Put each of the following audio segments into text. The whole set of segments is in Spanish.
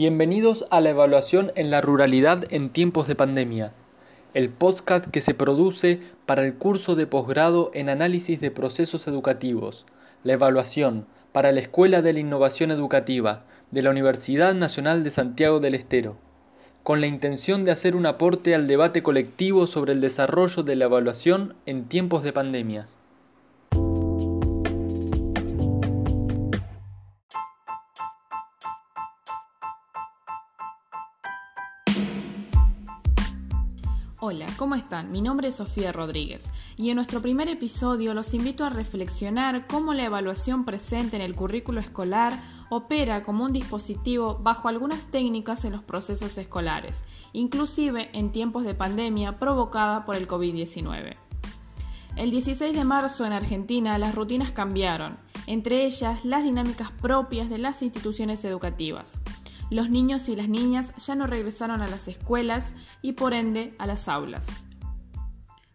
Bienvenidos a la evaluación en la ruralidad en tiempos de pandemia, el podcast que se produce para el curso de posgrado en análisis de procesos educativos, la evaluación para la Escuela de la Innovación Educativa de la Universidad Nacional de Santiago del Estero, con la intención de hacer un aporte al debate colectivo sobre el desarrollo de la evaluación en tiempos de pandemia. Hola, ¿cómo están? Mi nombre es Sofía Rodríguez y en nuestro primer episodio los invito a reflexionar cómo la evaluación presente en el currículo escolar opera como un dispositivo bajo algunas técnicas en los procesos escolares, inclusive en tiempos de pandemia provocada por el COVID-19. El 16 de marzo en Argentina las rutinas cambiaron, entre ellas las dinámicas propias de las instituciones educativas los niños y las niñas ya no regresaron a las escuelas y por ende a las aulas.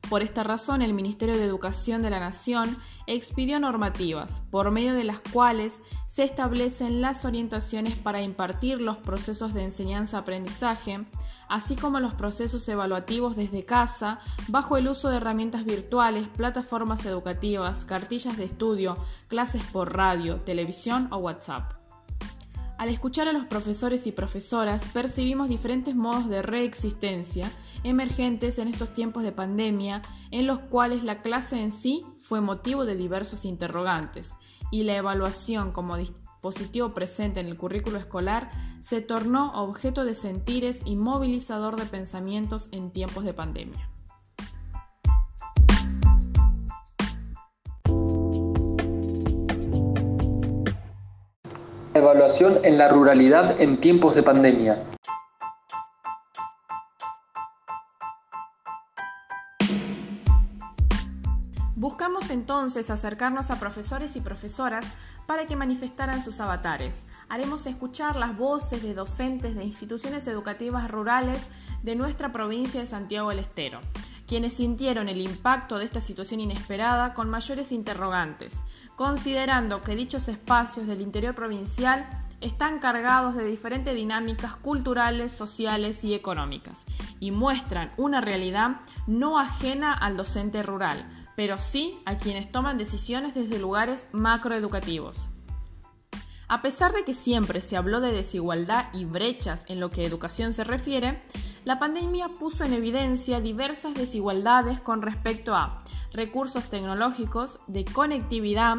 Por esta razón, el Ministerio de Educación de la Nación expidió normativas, por medio de las cuales se establecen las orientaciones para impartir los procesos de enseñanza-aprendizaje, así como los procesos evaluativos desde casa, bajo el uso de herramientas virtuales, plataformas educativas, cartillas de estudio, clases por radio, televisión o WhatsApp. Al escuchar a los profesores y profesoras, percibimos diferentes modos de reexistencia emergentes en estos tiempos de pandemia, en los cuales la clase en sí fue motivo de diversos interrogantes y la evaluación como dispositivo presente en el currículo escolar se tornó objeto de sentires y movilizador de pensamientos en tiempos de pandemia. Evaluación en la ruralidad en tiempos de pandemia. Buscamos entonces acercarnos a profesores y profesoras para que manifestaran sus avatares. Haremos escuchar las voces de docentes de instituciones educativas rurales de nuestra provincia de Santiago del Estero quienes sintieron el impacto de esta situación inesperada con mayores interrogantes, considerando que dichos espacios del interior provincial están cargados de diferentes dinámicas culturales, sociales y económicas, y muestran una realidad no ajena al docente rural, pero sí a quienes toman decisiones desde lugares macroeducativos. A pesar de que siempre se habló de desigualdad y brechas en lo que educación se refiere, la pandemia puso en evidencia diversas desigualdades con respecto a recursos tecnológicos, de conectividad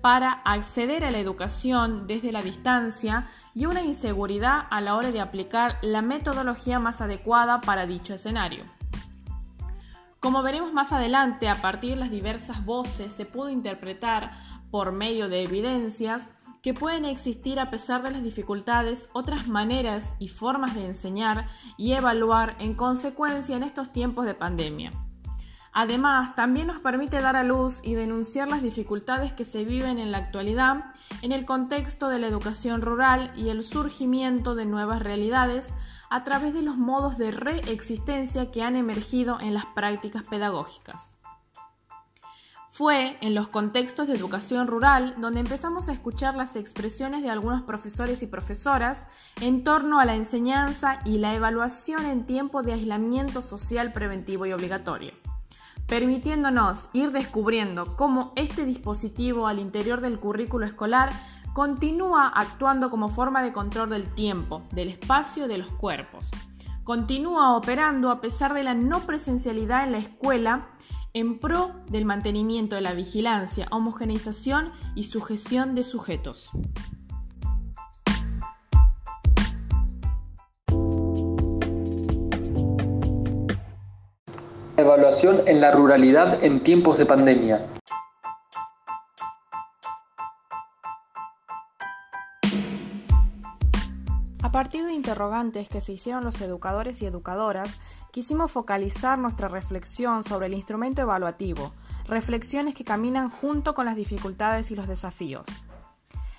para acceder a la educación desde la distancia y una inseguridad a la hora de aplicar la metodología más adecuada para dicho escenario. Como veremos más adelante, a partir de las diversas voces se pudo interpretar por medio de evidencias que pueden existir a pesar de las dificultades otras maneras y formas de enseñar y evaluar en consecuencia en estos tiempos de pandemia. Además, también nos permite dar a luz y denunciar las dificultades que se viven en la actualidad en el contexto de la educación rural y el surgimiento de nuevas realidades a través de los modos de reexistencia que han emergido en las prácticas pedagógicas. Fue en los contextos de educación rural donde empezamos a escuchar las expresiones de algunos profesores y profesoras en torno a la enseñanza y la evaluación en tiempo de aislamiento social preventivo y obligatorio, permitiéndonos ir descubriendo cómo este dispositivo al interior del currículo escolar continúa actuando como forma de control del tiempo, del espacio y de los cuerpos. Continúa operando a pesar de la no presencialidad en la escuela en pro del mantenimiento de la vigilancia, homogeneización y sujeción de sujetos. Evaluación en la ruralidad en tiempos de pandemia. A partir de interrogantes que se hicieron los educadores y educadoras, quisimos focalizar nuestra reflexión sobre el instrumento evaluativo, reflexiones que caminan junto con las dificultades y los desafíos.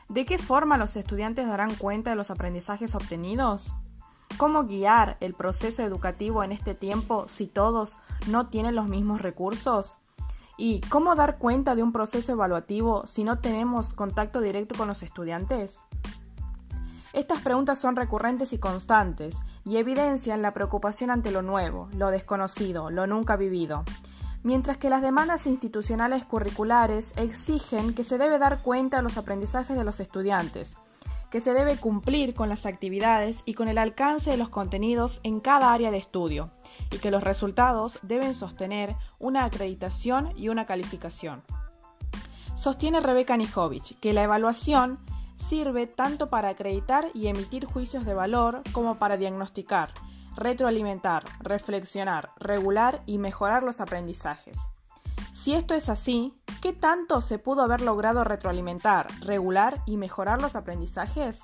¿De qué forma los estudiantes darán cuenta de los aprendizajes obtenidos? ¿Cómo guiar el proceso educativo en este tiempo si todos no tienen los mismos recursos? ¿Y cómo dar cuenta de un proceso evaluativo si no tenemos contacto directo con los estudiantes? Estas preguntas son recurrentes y constantes y evidencian la preocupación ante lo nuevo, lo desconocido, lo nunca vivido. Mientras que las demandas institucionales curriculares exigen que se debe dar cuenta de los aprendizajes de los estudiantes, que se debe cumplir con las actividades y con el alcance de los contenidos en cada área de estudio, y que los resultados deben sostener una acreditación y una calificación. Sostiene Rebeca Nijovic que la evaluación sirve tanto para acreditar y emitir juicios de valor como para diagnosticar, retroalimentar, reflexionar, regular y mejorar los aprendizajes. Si esto es así, ¿qué tanto se pudo haber logrado retroalimentar, regular y mejorar los aprendizajes?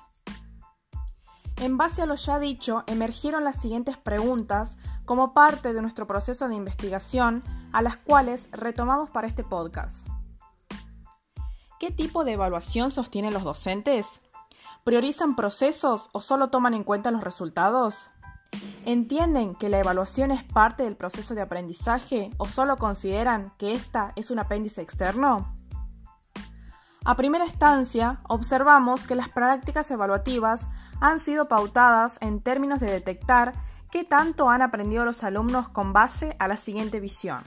En base a lo ya dicho, emergieron las siguientes preguntas como parte de nuestro proceso de investigación, a las cuales retomamos para este podcast. ¿Qué tipo de evaluación sostienen los docentes? ¿Priorizan procesos o solo toman en cuenta los resultados? ¿Entienden que la evaluación es parte del proceso de aprendizaje o solo consideran que esta es un apéndice externo? A primera instancia, observamos que las prácticas evaluativas han sido pautadas en términos de detectar qué tanto han aprendido los alumnos con base a la siguiente visión.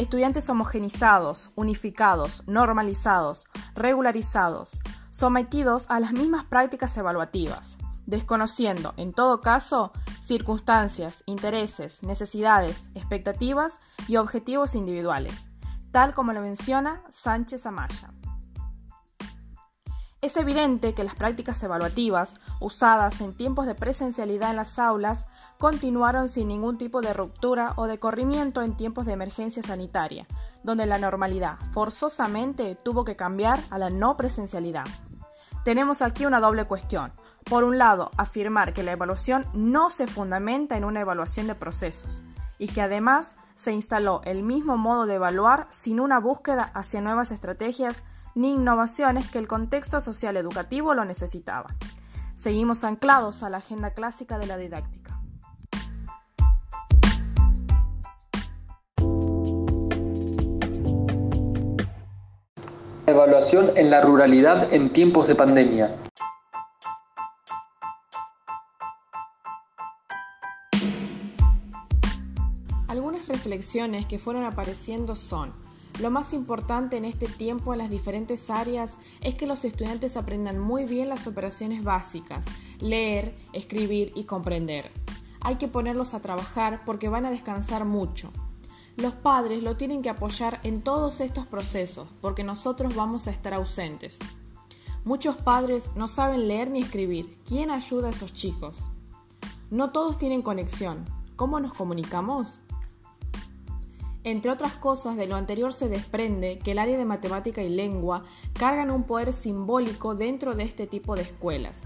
Estudiantes homogenizados, unificados, normalizados, regularizados, sometidos a las mismas prácticas evaluativas, desconociendo, en todo caso, circunstancias, intereses, necesidades, expectativas y objetivos individuales, tal como lo menciona Sánchez Amaya. Es evidente que las prácticas evaluativas usadas en tiempos de presencialidad en las aulas continuaron sin ningún tipo de ruptura o de corrimiento en tiempos de emergencia sanitaria, donde la normalidad forzosamente tuvo que cambiar a la no presencialidad. Tenemos aquí una doble cuestión. Por un lado, afirmar que la evaluación no se fundamenta en una evaluación de procesos y que además se instaló el mismo modo de evaluar sin una búsqueda hacia nuevas estrategias ni innovaciones que el contexto social educativo lo necesitaba. Seguimos anclados a la agenda clásica de la didáctica. Evaluación en la ruralidad en tiempos de pandemia. Algunas reflexiones que fueron apareciendo son lo más importante en este tiempo en las diferentes áreas es que los estudiantes aprendan muy bien las operaciones básicas, leer, escribir y comprender. Hay que ponerlos a trabajar porque van a descansar mucho. Los padres lo tienen que apoyar en todos estos procesos porque nosotros vamos a estar ausentes. Muchos padres no saben leer ni escribir. ¿Quién ayuda a esos chicos? No todos tienen conexión. ¿Cómo nos comunicamos? Entre otras cosas, de lo anterior se desprende que el área de matemática y lengua cargan un poder simbólico dentro de este tipo de escuelas.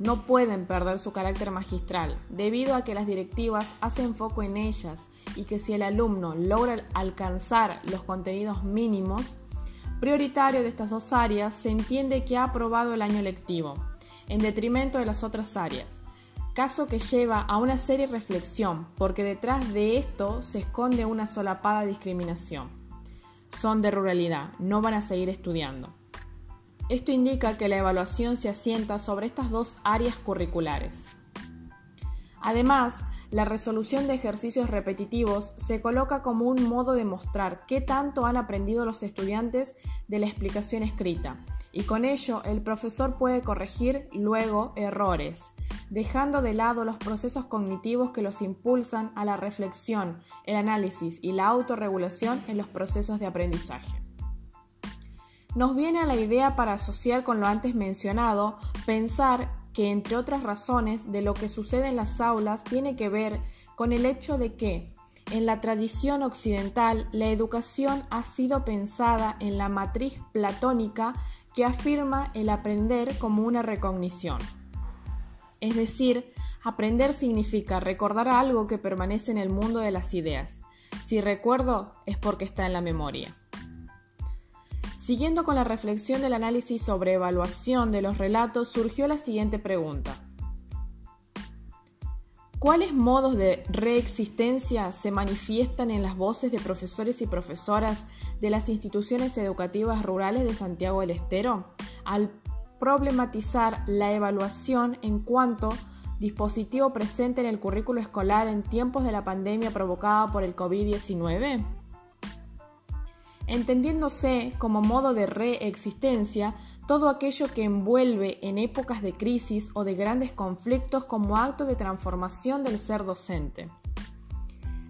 No pueden perder su carácter magistral, debido a que las directivas hacen foco en ellas y que si el alumno logra alcanzar los contenidos mínimos, prioritario de estas dos áreas, se entiende que ha aprobado el año lectivo, en detrimento de las otras áreas caso que lleva a una seria reflexión, porque detrás de esto se esconde una solapada discriminación. Son de ruralidad, no van a seguir estudiando. Esto indica que la evaluación se asienta sobre estas dos áreas curriculares. Además, la resolución de ejercicios repetitivos se coloca como un modo de mostrar qué tanto han aprendido los estudiantes de la explicación escrita, y con ello el profesor puede corregir luego errores, dejando de lado los procesos cognitivos que los impulsan a la reflexión, el análisis y la autorregulación en los procesos de aprendizaje. Nos viene a la idea para asociar con lo antes mencionado, pensar que entre otras razones de lo que sucede en las aulas tiene que ver con el hecho de que en la tradición occidental la educación ha sido pensada en la matriz platónica que afirma el aprender como una recognición. Es decir, aprender significa recordar algo que permanece en el mundo de las ideas. Si recuerdo es porque está en la memoria. Siguiendo con la reflexión del análisis sobre evaluación de los relatos, surgió la siguiente pregunta. ¿Cuáles modos de reexistencia se manifiestan en las voces de profesores y profesoras de las instituciones educativas rurales de Santiago del Estero al problematizar la evaluación en cuanto dispositivo presente en el currículo escolar en tiempos de la pandemia provocada por el COVID-19? Entendiéndose como modo de reexistencia todo aquello que envuelve en épocas de crisis o de grandes conflictos como acto de transformación del ser docente.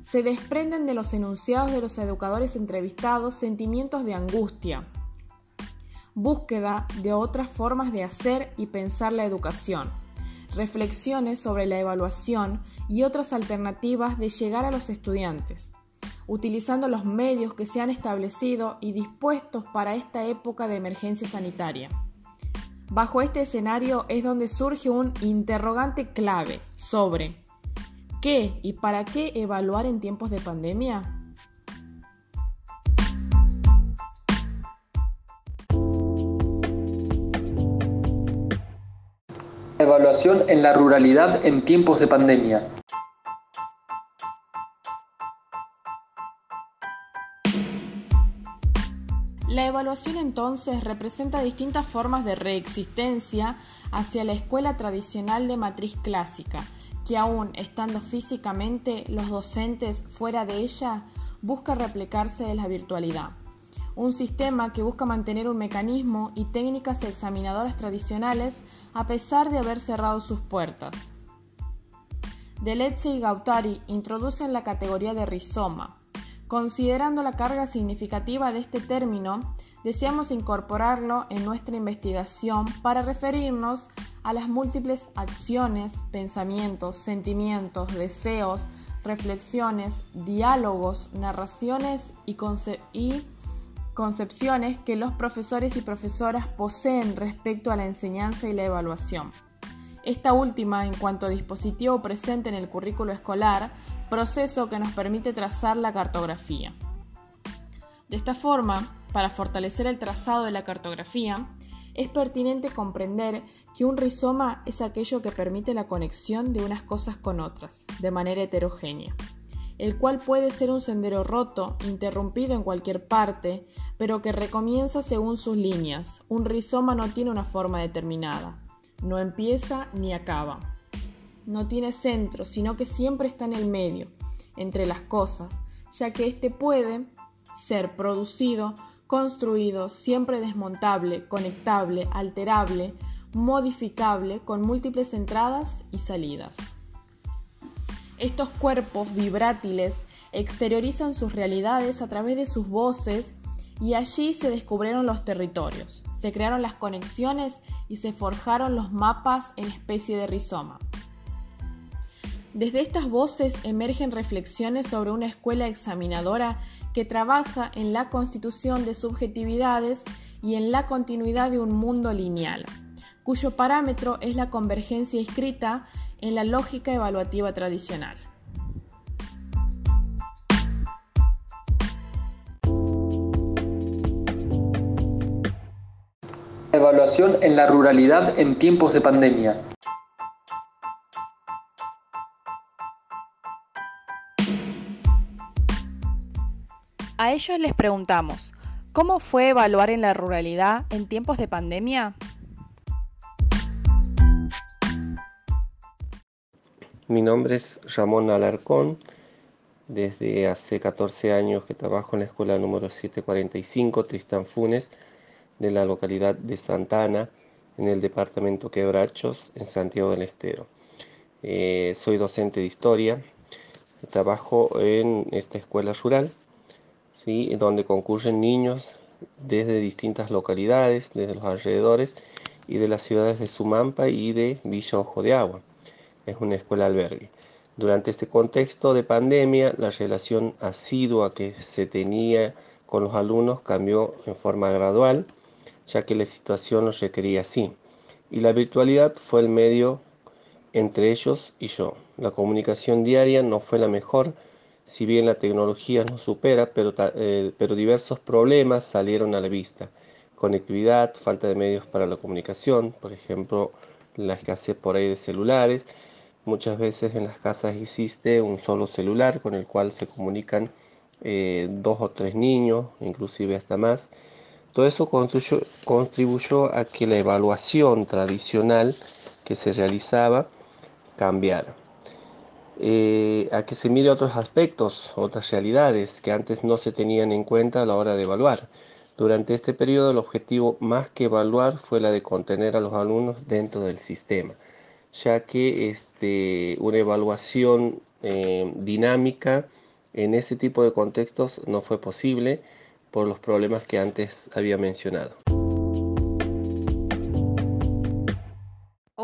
Se desprenden de los enunciados de los educadores entrevistados sentimientos de angustia, búsqueda de otras formas de hacer y pensar la educación, reflexiones sobre la evaluación y otras alternativas de llegar a los estudiantes, utilizando los medios que se han establecido y dispuestos para esta época de emergencia sanitaria. Bajo este escenario es donde surge un interrogante clave sobre ¿qué y para qué evaluar en tiempos de pandemia? Evaluación en la ruralidad en tiempos de pandemia. Evaluación entonces representa distintas formas de reexistencia hacia la escuela tradicional de matriz clásica, que aún estando físicamente los docentes fuera de ella, busca replicarse de la virtualidad un sistema que busca mantener un mecanismo y técnicas examinadoras tradicionales a pesar de haber cerrado sus puertas. Deleche y Gautari introducen la categoría de rizoma. Considerando la carga significativa de este término, deseamos incorporarlo en nuestra investigación para referirnos a las múltiples acciones, pensamientos, sentimientos, deseos, reflexiones, diálogos, narraciones y, concepciones que los profesores y profesoras poseen respecto a la enseñanza y la evaluación. Esta última en cuanto a dispositivo presente en el currículo escolar, proceso que nos permite trazar la cartografía. De esta forma, para fortalecer el trazado de la cartografía, es pertinente comprender que un rizoma es aquello que permite la conexión de unas cosas con otras, de manera heterogénea el cual puede ser un sendero roto, interrumpido en cualquier parte, pero que recomienza según sus líneas. Un rizoma no tiene una forma determinada, no empieza ni acaba. No tiene centro, sino que siempre está en el medio, entre las cosas, ya que éste puede ser producido, construido, siempre desmontable, conectable, alterable, modificable, con múltiples entradas y salidas. Estos cuerpos vibrátiles exteriorizan sus realidades a través de sus voces y allí se descubrieron los territorios, se crearon las conexiones y se forjaron los mapas en especie de rizoma. Desde estas voces emergen reflexiones sobre una escuela examinadora que trabaja en la constitución de subjetividades y en la continuidad de un mundo lineal, cuyo parámetro es la convergencia escrita en la lógica evaluativa tradicional. Evaluación en la ruralidad en tiempos de pandemia. A ellos les preguntamos, ¿cómo fue evaluar en la ruralidad en tiempos de pandemia? Mi nombre es Ramón Alarcón. Desde hace 14 años que trabajo en la escuela número 745 Tristán Funes de la localidad de Santana, en el departamento Quebrachos, en Santiago del Estero. Eh, soy docente de historia. Trabajo en esta escuela rural, ¿sí? donde concurren niños desde distintas localidades, desde los alrededores y de las ciudades de Sumampa y de Villa Ojo de Agua es una escuela albergue. Durante este contexto de pandemia, la relación asidua que se tenía con los alumnos cambió en forma gradual, ya que la situación lo requería así. Y la virtualidad fue el medio entre ellos y yo. La comunicación diaria no fue la mejor, si bien la tecnología nos supera, pero, eh, pero diversos problemas salieron a la vista. Conectividad, falta de medios para la comunicación, por ejemplo, la escasez por ahí de celulares, Muchas veces en las casas existe un solo celular con el cual se comunican eh, dos o tres niños, inclusive hasta más. Todo eso contribuyó a que la evaluación tradicional que se realizaba cambiara. Eh, a que se mire otros aspectos, otras realidades que antes no se tenían en cuenta a la hora de evaluar. Durante este periodo el objetivo más que evaluar fue la de contener a los alumnos dentro del sistema, ya que este, una evaluación eh, dinámica en ese tipo de contextos no fue posible por los problemas que antes había mencionado.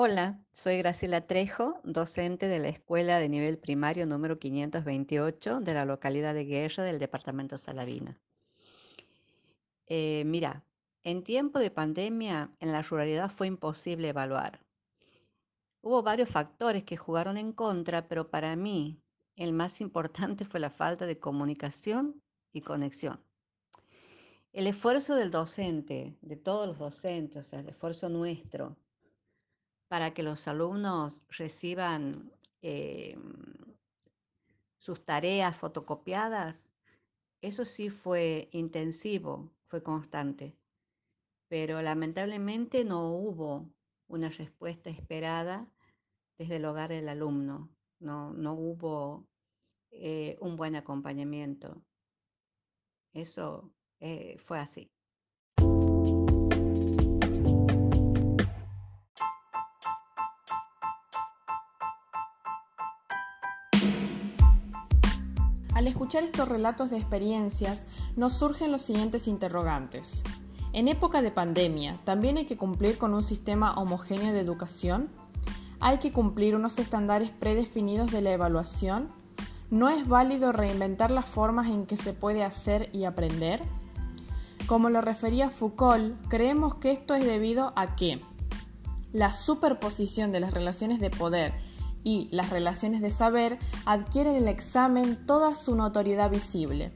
Hola, soy Graciela Trejo, docente de la Escuela de Nivel Primario número 528 de la localidad de Guerra del departamento Salavina. Eh, mira, en tiempo de pandemia en la ruralidad fue imposible evaluar. Hubo varios factores que jugaron en contra, pero para mí el más importante fue la falta de comunicación y conexión. El esfuerzo del docente, de todos los docentes, o sea, el esfuerzo nuestro, para que los alumnos reciban eh, sus tareas fotocopiadas, eso sí fue intensivo, fue constante, pero lamentablemente no hubo una respuesta esperada desde el hogar del alumno, no, no hubo eh, un buen acompañamiento. Eso eh, fue así. Al escuchar estos relatos de experiencias, nos surgen los siguientes interrogantes. En época de pandemia, ¿también hay que cumplir con un sistema homogéneo de educación? ¿Hay que cumplir unos estándares predefinidos de la evaluación? ¿No es válido reinventar las formas en que se puede hacer y aprender? Como lo refería Foucault, creemos que esto es debido a que la superposición de las relaciones de poder y las relaciones de saber adquieren el examen toda su notoriedad visible.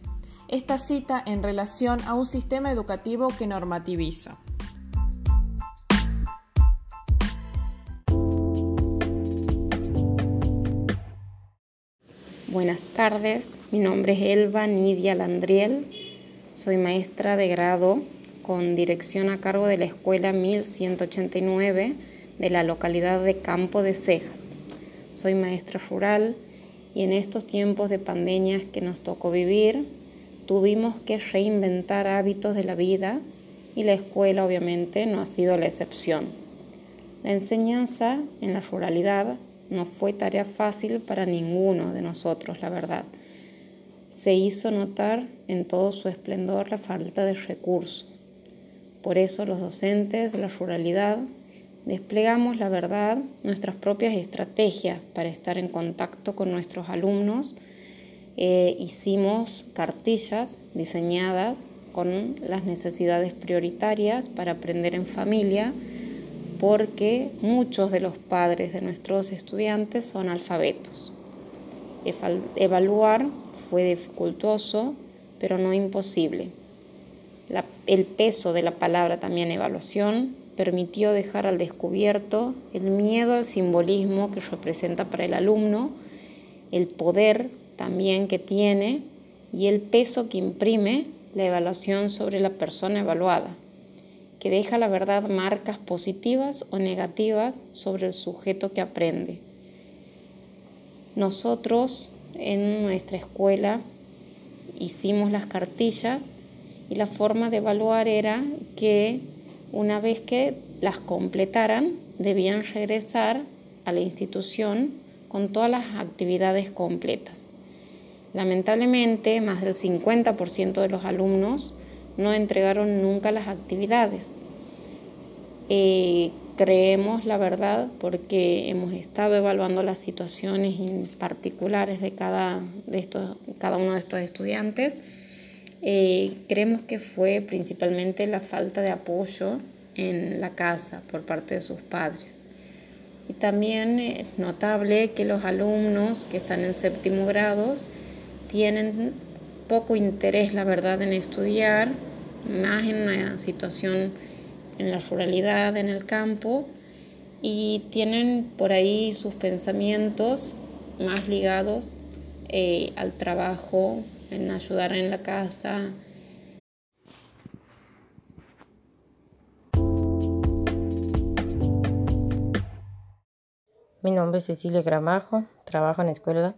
Esta cita en relación a un sistema educativo que normativiza. Buenas tardes, mi nombre es Elba Nidia Landriel, soy maestra de grado con dirección a cargo de la Escuela 1189 de la localidad de Campo de Cejas soy maestra rural y en estos tiempos de pandemias que nos tocó vivir, tuvimos que reinventar hábitos de la vida y la escuela obviamente no ha sido la excepción. La enseñanza en la ruralidad no fue tarea fácil para ninguno de nosotros, la verdad. Se hizo notar en todo su esplendor la falta de recursos. Por eso los docentes de la ruralidad Desplegamos, la verdad, nuestras propias estrategias para estar en contacto con nuestros alumnos. Eh, hicimos cartillas diseñadas con las necesidades prioritarias para aprender en familia, porque muchos de los padres de nuestros estudiantes son alfabetos. Evaluar fue dificultoso, pero no imposible. el peso de la palabra también evaluación permitió dejar al descubierto el miedo al simbolismo que representa para el alumno, el poder también que tiene y el peso que imprime la evaluación sobre la persona evaluada, que deja la verdad marcas positivas o negativas sobre el sujeto que aprende. Nosotros en nuestra escuela hicimos las cartillas y la forma de evaluar era que una vez que las completaran, debían regresar a la institución con todas las actividades completas. Lamentablemente, más del 50% de los alumnos no entregaron nunca las actividades. Eh, creemos, la verdad, porque hemos estado evaluando las situaciones particulares de cada, de estos, cada uno de estos estudiantes, eh, creemos que fue principalmente la falta de apoyo en la casa por parte de sus padres. Y también es notable que los alumnos que están en séptimo grado tienen poco interés, la verdad, en estudiar, más en una situación en la ruralidad, en el campo, y tienen por ahí sus pensamientos más ligados eh, al trabajo, en ayudar en la casa. Mi nombre es Cecilia Gramajo, trabajo en la escuela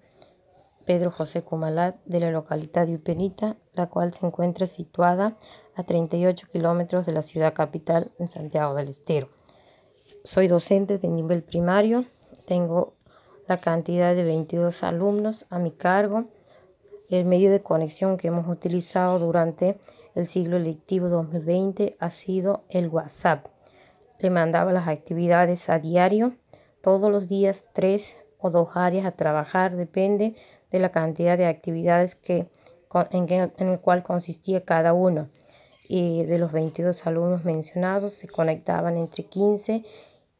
Pedro José Cumalat de la localidad de Uperita, la cual se encuentra situada a 38 kilómetros de la ciudad capital en Santiago del Estero. Soy docente de nivel primario, tengo la cantidad de 22 alumnos a mi cargo el medio de conexión que hemos utilizado durante el siglo lectivo 2020 ha sido el WhatsApp. Le mandaba las actividades a diario, todos los días tres o dos áreas a trabajar, depende de la cantidad de actividades que, en, en el cual consistía cada uno. Y de los 22 alumnos mencionados se conectaban entre 15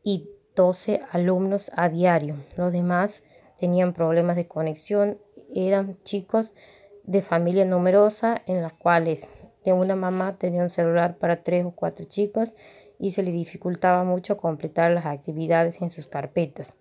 y 12 alumnos a diario. Los demás tenían problemas de conexión. Eran chicos de familia numerosa en las cuales de una mamá tenía un celular para tres o cuatro chicos y se le dificultaba mucho completar las actividades en sus carpetas.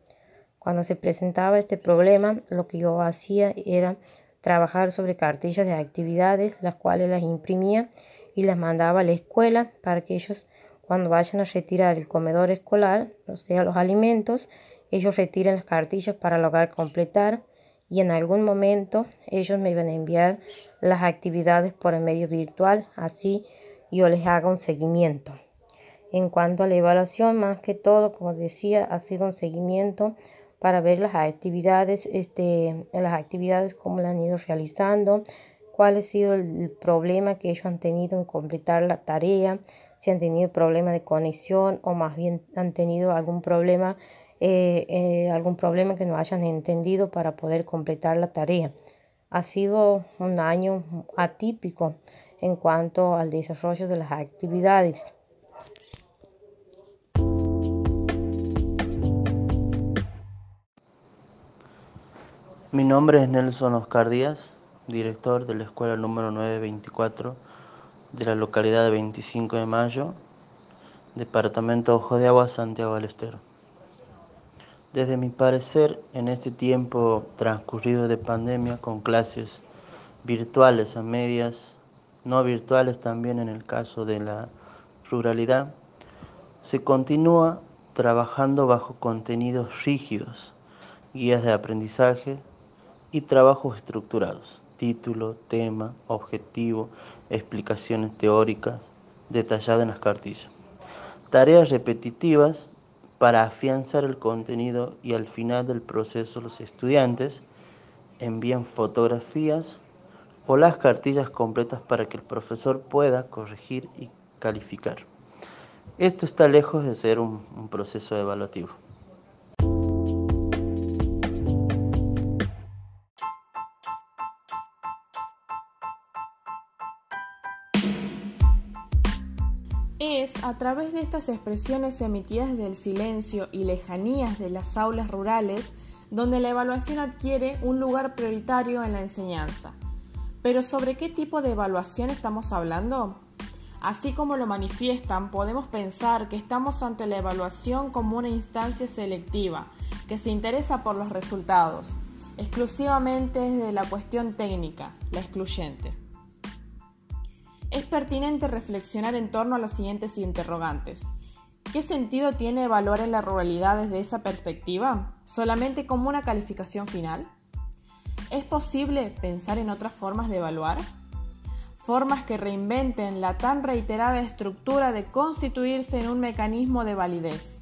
Cuando se presentaba este problema, lo que yo hacía era trabajar sobre cartillas de actividades, las cuales las imprimía y las mandaba a la escuela para que ellos cuando vayan a retirar el comedor escolar, o sea, los alimentos, ellos retiren las cartillas para lograr completar y en algún momento ellos me iban a enviar las actividades por el medio virtual, así yo les haga un seguimiento. En cuanto a la evaluación, más que todo, como decía, ha sido un seguimiento para ver las actividades, este, las actividades, cómo las han ido realizando, cuál ha sido el problema que ellos han tenido en completar la tarea, si han tenido problemas de conexión o más bien han tenido algún problema, eh, eh, algún problema que no hayan entendido para poder completar la tarea. Ha sido un año atípico en cuanto al desarrollo de las actividades. Mi nombre es Nelson Oscar Díaz, director de la escuela número 924 de la localidad de 25 de Mayo, departamento Ojo de Agua, Santiago del Estero. Desde mi parecer, en este tiempo transcurrido de pandemia, con clases virtuales a medias, no virtuales también en el caso de la ruralidad, se continúa trabajando bajo contenidos rígidos, guías de aprendizaje, y trabajos estructurados, título, tema, objetivo, explicaciones teóricas detalladas en las cartillas. Tareas repetitivas para afianzar el contenido y al final del proceso los estudiantes envían fotografías o las cartillas completas para que el profesor pueda corregir y calificar. Esto está lejos de ser un, proceso evaluativo. Es a través de estas expresiones emitidas del silencio y lejanías de las aulas rurales donde la evaluación adquiere un lugar prioritario en la enseñanza. Pero ¿sobre qué tipo de evaluación estamos hablando? Así como lo manifiestan, podemos pensar que estamos ante la evaluación como una instancia selectiva, que se interesa por los resultados, exclusivamente desde la cuestión técnica, la excluyente es pertinente reflexionar en torno a los siguientes interrogantes. ¿Qué sentido tiene evaluar en la ruralidad desde esa perspectiva? ¿Solamente como una calificación final? ¿Es posible pensar en otras formas de evaluar? Formas que reinventen la tan reiterada estructura de constituirse en un mecanismo de validez.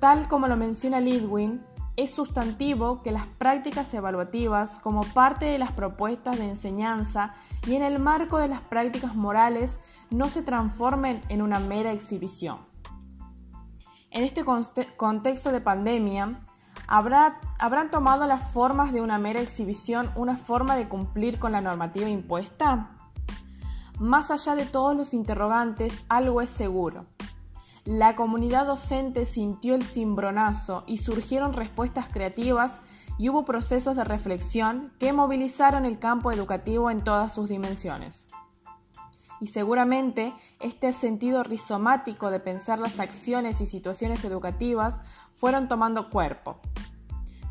Tal como lo menciona Lidwin, es sustantivo que las prácticas evaluativas, como parte de las propuestas de enseñanza y en el marco de las prácticas morales, no se transformen en una mera exhibición. En este contexto de pandemia, ¿habrán tomado las formas de una mera exhibición una forma de cumplir con la normativa impuesta? Más allá de todos los interrogantes, algo es seguro la comunidad docente sintió el cimbronazo y surgieron respuestas creativas y hubo procesos de reflexión que movilizaron el campo educativo en todas sus dimensiones. Y seguramente este sentido rizomático de pensar las acciones y situaciones educativas fueron tomando cuerpo.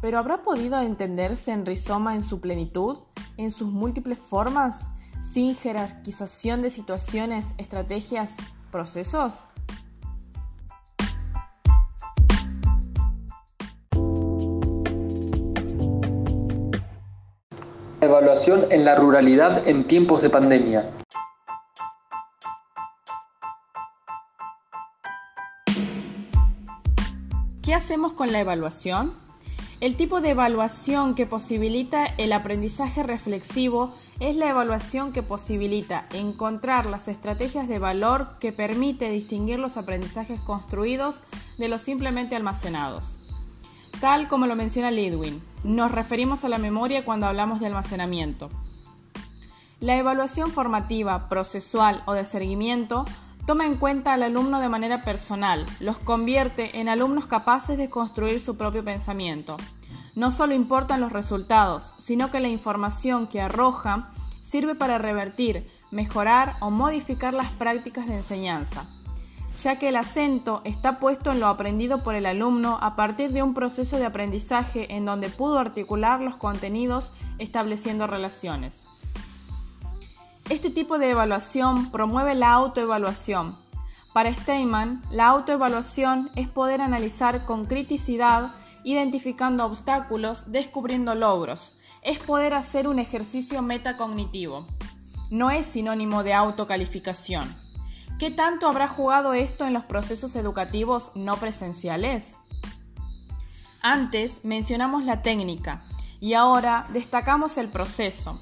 Pero ¿habrá podido entenderse en rizoma en su plenitud, en sus múltiples formas, sin jerarquización de situaciones, estrategias, procesos? Evaluación en la ruralidad en tiempos de pandemia. ¿Qué hacemos con la evaluación? El tipo de evaluación que posibilita el aprendizaje reflexivo es la evaluación que posibilita encontrar las estrategias de valor que permite distinguir los aprendizajes construidos de los simplemente almacenados. Tal como lo menciona Lidwin, nos referimos a la memoria cuando hablamos de almacenamiento. La evaluación formativa, procesual o de seguimiento toma en cuenta al alumno de manera personal, los convierte en alumnos capaces de construir su propio pensamiento. No solo importan los resultados, sino que la información que arroja sirve para revertir, mejorar o modificar las prácticas de enseñanza, ya que el acento está puesto en lo aprendido por el alumno a partir de un proceso de aprendizaje en donde pudo articular los contenidos estableciendo relaciones. Este tipo de evaluación promueve la autoevaluación. Para Steinman, la autoevaluación es poder analizar con criticidad, identificando obstáculos, descubriendo logros. Es poder hacer un ejercicio metacognitivo. No es sinónimo de autocalificación. ¿Qué tanto habrá jugado esto en los procesos educativos no presenciales? Antes mencionamos la técnica y ahora destacamos el proceso.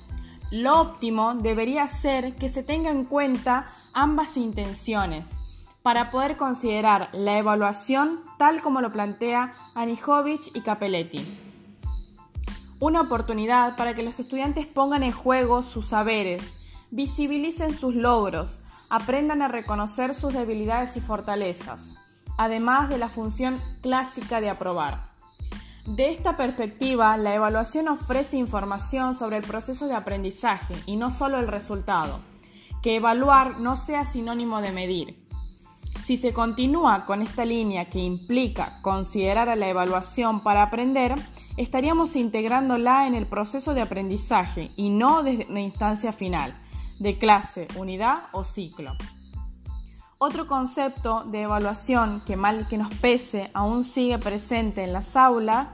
Lo óptimo debería ser que se tenga en cuenta ambas intenciones para poder considerar la evaluación tal como lo plantea Anijovic y Capelletti. Una oportunidad para que los estudiantes pongan en juego sus saberes, visibilicen sus logros, aprendan a reconocer sus debilidades y fortalezas, además de la función clásica de aprobar. De esta perspectiva, la evaluación ofrece información sobre el proceso de aprendizaje y no solo el resultado. Que evaluar no sea sinónimo de medir. Si se continúa con esta línea que implica considerar a la evaluación para aprender, estaríamos integrándola en el proceso de aprendizaje y no desde una instancia final, de clase, unidad o ciclo. Otro concepto de evaluación que mal que nos pese aún sigue presente en las aulas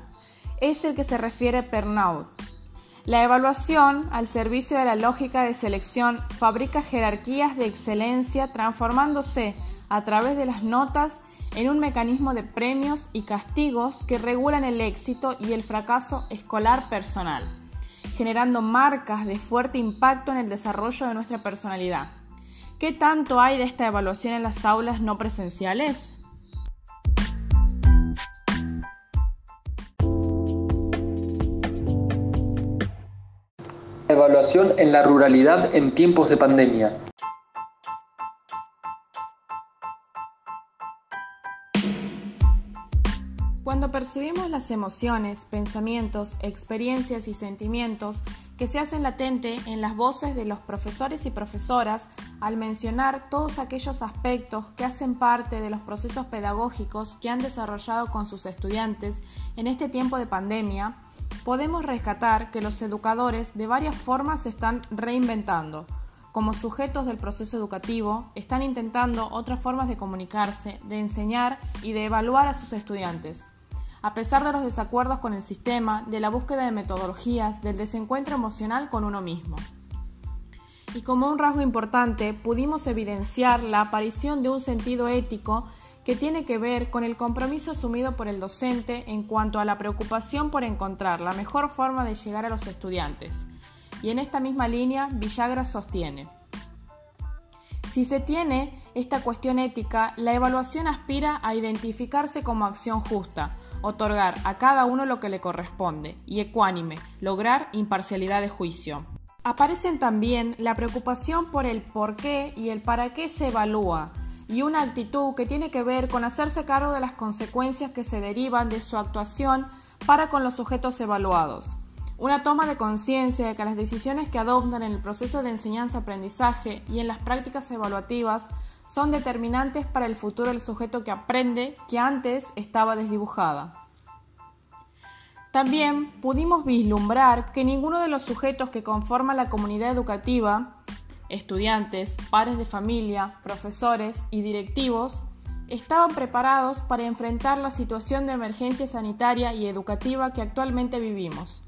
es el que se refiere a Pernaud. La evaluación al servicio de la lógica de selección fabrica jerarquías de excelencia transformándose a través de las notas en un mecanismo de premios y castigos que regulan el éxito y el fracaso escolar personal, generando marcas de fuerte impacto en el desarrollo de nuestra personalidad. ¿Qué tanto hay de esta evaluación en las aulas no presenciales? Evaluación en la ruralidad en tiempos de pandemia. Cuando percibimos las emociones, pensamientos, experiencias y sentimientos que se hacen latente en las voces de los profesores y profesoras al mencionar todos aquellos aspectos que hacen parte de los procesos pedagógicos que han desarrollado con sus estudiantes en este tiempo de pandemia, podemos rescatar que los educadores de varias formas se están reinventando. Como sujetos del proceso educativo, están intentando otras formas de comunicarse, de enseñar y de evaluar a sus estudiantes. A pesar de los desacuerdos con el sistema, de la búsqueda de metodologías, del desencuentro emocional con uno mismo. Y como un rasgo importante, pudimos evidenciar la aparición de un sentido ético que tiene que ver con el compromiso asumido por el docente en cuanto a la preocupación por encontrar la mejor forma de llegar a los estudiantes. Y en esta misma línea, Villagra sostiene. Si se tiene esta cuestión ética, la evaluación aspira a identificarse como acción justa, otorgar a cada uno lo que le corresponde, y ecuánime, lograr imparcialidad de juicio. Aparecen también la preocupación por el por qué y el para qué se evalúa, y una actitud que tiene que ver con hacerse cargo de las consecuencias que se derivan de su actuación para con los sujetos evaluados. Una toma de conciencia de que las decisiones que adoptan en el proceso de enseñanza-aprendizaje y en las prácticas evaluativas son determinantes para el futuro del sujeto que aprende que antes estaba desdibujada. También pudimos vislumbrar que ninguno de los sujetos que conforman la comunidad educativa estudiantes, padres de familia, profesores y directivos estaban preparados para enfrentar la situación de emergencia sanitaria y educativa que actualmente vivimos.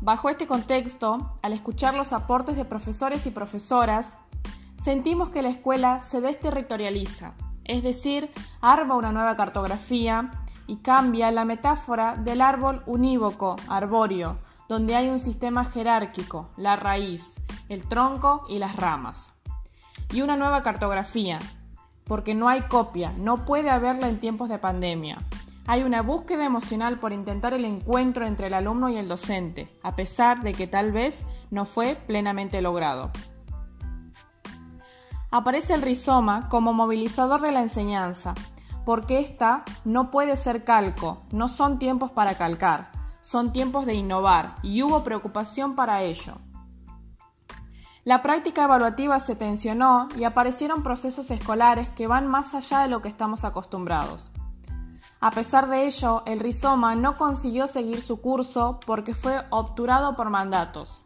Bajo este contexto, al escuchar los aportes de profesores y profesoras, sentimos que la escuela se desterritorializa, es decir, arma una nueva cartografía y cambia la metáfora del árbol unívoco, arbóreo, donde hay un sistema jerárquico, la raíz, el tronco y las ramas. Y una nueva cartografía, porque no hay copia, no puede haberla en tiempos de pandemia. Hay una búsqueda emocional por intentar el encuentro entre el alumno y el docente, a pesar de que tal vez no fue plenamente logrado. Aparece el rizoma como movilizador de la enseñanza, porque esta no puede ser calco, no son tiempos para calcar, son tiempos de innovar y hubo preocupación para ello. La práctica evaluativa se tensionó y aparecieron procesos escolares que van más allá de lo que estamos acostumbrados. A pesar de ello, el rizoma no consiguió seguir su curso porque fue obturado por mandatos.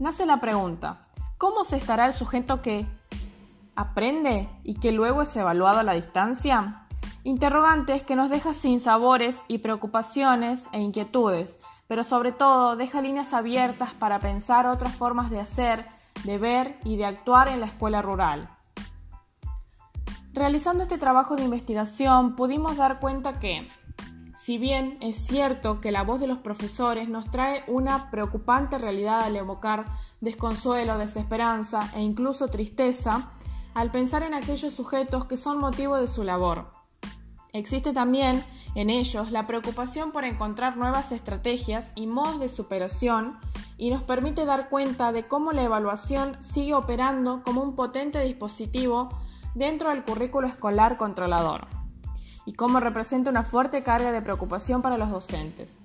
Nace la pregunta, ¿cómo se estará el sujeto que aprende y que luego es evaluado a la distancia? Interrogantes que nos deja sin sabores y preocupaciones e inquietudes, pero sobre todo deja líneas abiertas para pensar otras formas de hacer, de ver y de actuar en la escuela rural. Realizando este trabajo de investigación pudimos dar cuenta que, si bien es cierto que la voz de los profesores nos trae una preocupante realidad al evocar desconsuelo, desesperanza e incluso tristeza, al pensar en aquellos sujetos que son motivo de su labor. Existe también en ellos la preocupación por encontrar nuevas estrategias y modos de superación y nos permite dar cuenta de cómo la evaluación sigue operando como un potente dispositivo dentro del currículo escolar controlador y cómo representa una fuerte carga de preocupación para los docentes.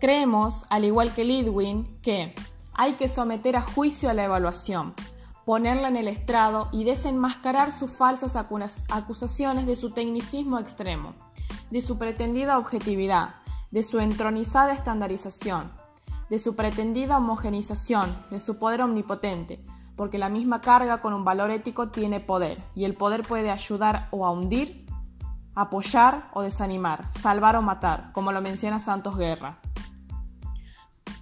Creemos, al igual que Lidwin, que hay que someter a juicio a la evaluación, ponerla en el estrado y desenmascarar sus falsas acusaciones de su tecnicismo extremo, de su pretendida objetividad, de su entronizada estandarización, de su pretendida homogenización, de su poder omnipotente, porque la misma carga con un valor ético tiene poder, y el poder puede ayudar o a hundir, apoyar o desanimar, salvar o matar, como lo menciona Santos Guerra.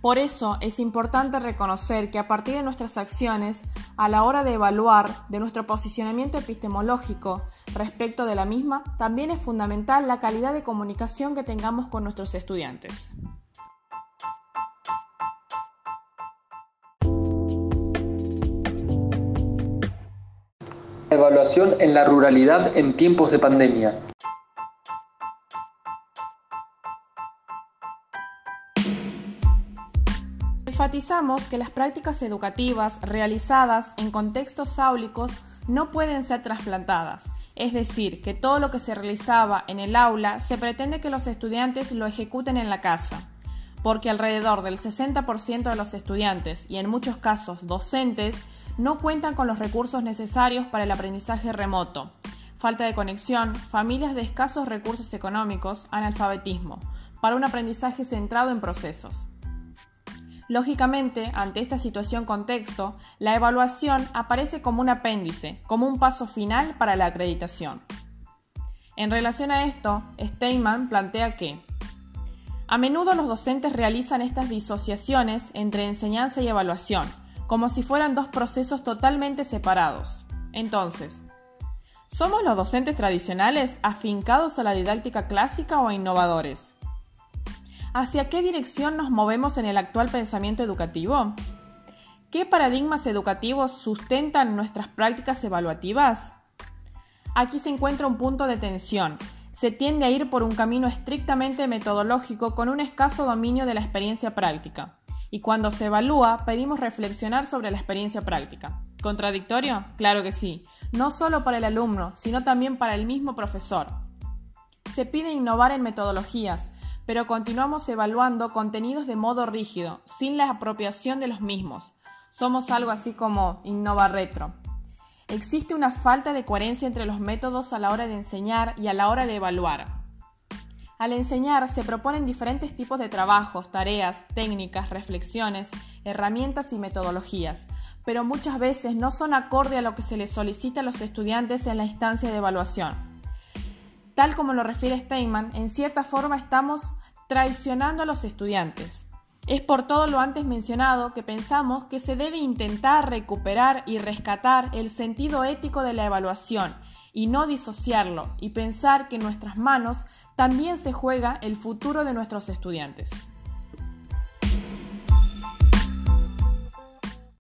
Por eso es importante reconocer que a partir de nuestras acciones, a la hora de evaluar de nuestro posicionamiento epistemológico respecto de la misma, también es fundamental la calidad de comunicación que tengamos con nuestros estudiantes. Evaluación en la ruralidad en tiempos de pandemia. Enfatizamos que las prácticas educativas realizadas en contextos áulicos no pueden ser trasplantadas, es decir, que todo lo que se realizaba en el aula se pretende que los estudiantes lo ejecuten en la casa, porque alrededor del 60% de los estudiantes y en muchos casos docentes no cuentan con los recursos necesarios para el aprendizaje remoto, falta de conexión, familias de escasos recursos económicos, analfabetismo, para un aprendizaje centrado en procesos. Lógicamente, ante esta situación contexto, la evaluación aparece como un apéndice, como un paso final para la acreditación. En relación a esto, Steinman plantea que a menudo los docentes realizan estas disociaciones entre enseñanza y evaluación, como si fueran dos procesos totalmente separados. Entonces, ¿somos los docentes tradicionales afincados a la didáctica clásica o innovadores? ¿Hacia qué dirección nos movemos en el actual pensamiento educativo? ¿Qué paradigmas educativos sustentan nuestras prácticas evaluativas? Aquí se encuentra un punto de tensión. Se tiende a ir por un camino estrictamente metodológico con un escaso dominio de la experiencia práctica y cuando se evalúa pedimos reflexionar sobre la experiencia práctica. ¿Contradictorio? Claro que sí, no solo para el alumno, sino también para el mismo profesor. Se pide innovar en metodologías, pero continuamos evaluando contenidos de modo rígido, sin la apropiación de los mismos. Somos algo así como innova retro. Existe una falta de coherencia entre los métodos a la hora de enseñar y a la hora de evaluar. Al enseñar se proponen diferentes tipos de trabajos, tareas, técnicas, reflexiones, herramientas y metodologías, pero muchas veces no son acorde a lo que se les solicita a los estudiantes en la instancia de evaluación. Tal como lo refiere Steinman, en cierta forma estamos traicionando a los estudiantes. Es por todo lo antes mencionado que pensamos que se debe intentar recuperar y rescatar el sentido ético de la evaluación y no disociarlo y pensar que en nuestras manos también se juega el futuro de nuestros estudiantes.